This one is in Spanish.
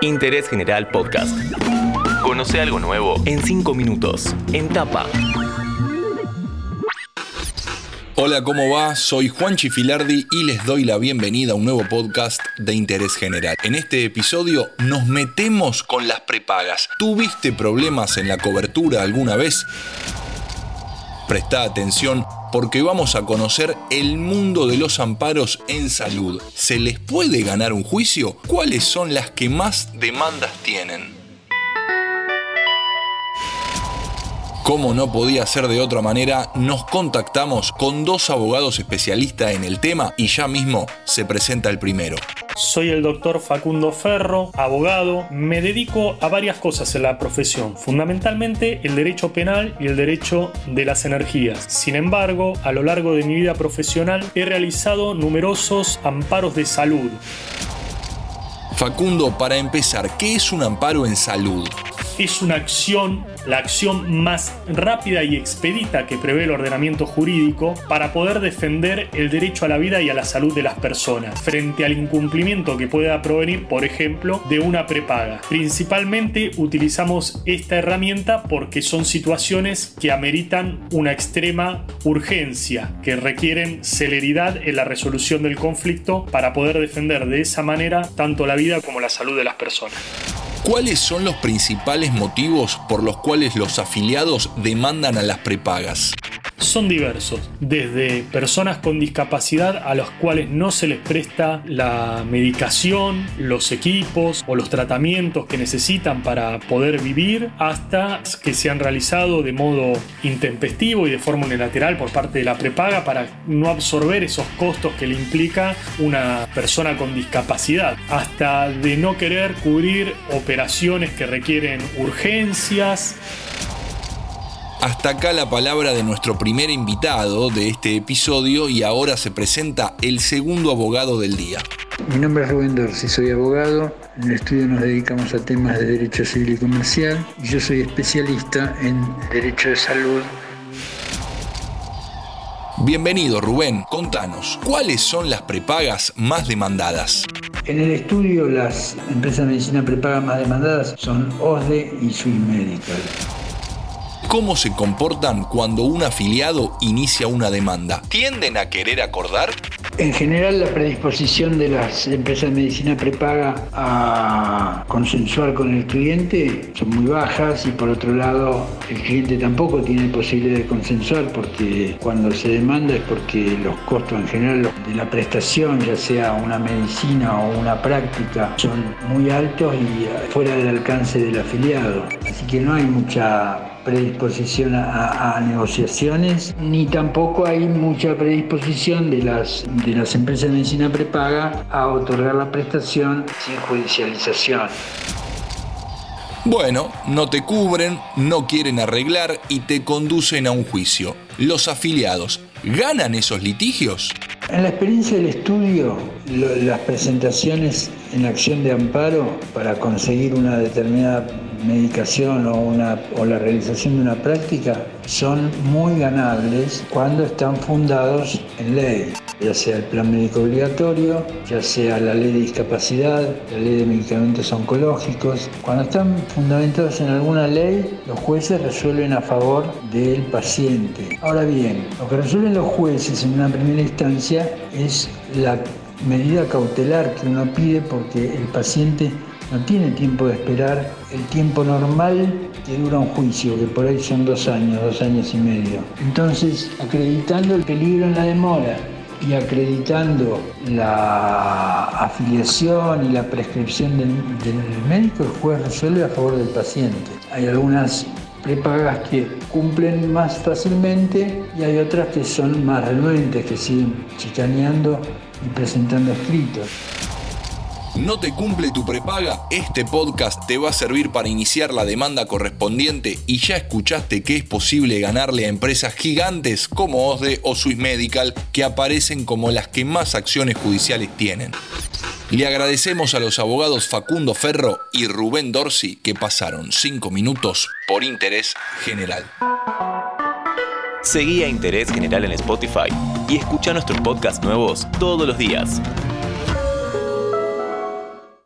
Interés General Podcast. Conoce algo nuevo en 5 minutos. En tapa. Hola, ¿cómo va? Soy Juan Chifilardi y les doy la bienvenida a un nuevo podcast de interés general. En este episodio nos metemos con las prepagas. ¿Tuviste problemas en la cobertura alguna vez? Presta atención porque vamos a conocer el mundo de los amparos en salud. ¿Se les puede ganar un juicio? ¿Cuáles son las que más demandas tienen? Como no podía ser de otra manera, nos contactamos con dos abogados especialistas en el tema y ya mismo se presenta el primero. Soy el doctor Facundo Ferro, abogado. Me dedico a varias cosas en la profesión, fundamentalmente el derecho penal y el derecho de las energías. Sin embargo, a lo largo de mi vida profesional he realizado numerosos amparos de salud. Facundo, para empezar, ¿qué es un amparo en salud? Es una acción, la acción más rápida y expedita que prevé el ordenamiento jurídico para poder defender el derecho a la vida y a la salud de las personas frente al incumplimiento que pueda provenir, por ejemplo, de una prepaga. Principalmente utilizamos esta herramienta porque son situaciones que ameritan una extrema urgencia, que requieren celeridad en la resolución del conflicto para poder defender de esa manera tanto la vida como la salud de las personas. ¿Cuáles son los principales motivos por los cuales los afiliados demandan a las prepagas? Son diversos, desde personas con discapacidad a las cuales no se les presta la medicación, los equipos o los tratamientos que necesitan para poder vivir, hasta que se han realizado de modo intempestivo y de forma unilateral por parte de la prepaga para no absorber esos costos que le implica una persona con discapacidad, hasta de no querer cubrir operaciones que requieren urgencias, hasta acá la palabra de nuestro primer invitado de este episodio y ahora se presenta el segundo abogado del día. Mi nombre es Rubén Dorsi, soy abogado. En el estudio nos dedicamos a temas de derecho civil y comercial y yo soy especialista en derecho de salud. Bienvenido Rubén, contanos, ¿cuáles son las prepagas más demandadas? En el estudio las empresas de medicina prepaga más demandadas son OSDE y Swiss Medical cómo se comportan cuando un afiliado inicia una demanda. ¿Tienden a querer acordar? En general, la predisposición de las empresas de medicina prepaga a consensuar con el cliente son muy bajas y por otro lado, el cliente tampoco tiene posibilidad de consensuar porque cuando se demanda es porque los costos en general de la prestación, ya sea una medicina o una práctica, son muy altos y fuera del alcance del afiliado. Así que no hay mucha predisposición a, negociaciones, ni tampoco hay mucha predisposición de las, de las empresas de medicina prepaga a otorgar la prestación sin judicialización. Bueno, no te cubren, no quieren arreglar y te conducen a un juicio. ¿Los afiliados ganan esos litigios? En la experiencia del estudio, las presentaciones en acción de amparo para conseguir una determinada medicación o, una, o la realización de una práctica son muy ganables cuando están fundados en ley, ya sea el plan médico obligatorio, ya sea la ley de discapacidad, la ley de medicamentos oncológicos. Cuando están fundamentados en alguna ley, los jueces resuelven a favor del paciente. Ahora bien, lo que resuelven los jueces en una primera instancia es la medida cautelar que uno pide porque el paciente no tiene tiempo de esperar el tiempo normal que dura un juicio, que por ahí son dos años, dos años y medio. Entonces, acreditando el peligro en la demora y acreditando la afiliación y la prescripción del, médico, el juez resuelve a favor del paciente. Hay algunas prepagas que cumplen más fácilmente y hay otras que son más renuentes, que siguen chicaneando y presentando escritos no te cumple tu prepaga, este podcast te va a servir para iniciar la demanda correspondiente y ya escuchaste que es posible ganarle a empresas gigantes como OSDE o Swiss Medical que aparecen como las que más acciones judiciales tienen. Le agradecemos a los abogados Facundo Ferro y Rubén Dorsi que pasaron 5 minutos por interés general. Seguí a Interés General en Spotify y escucha nuestros podcasts nuevos todos los días.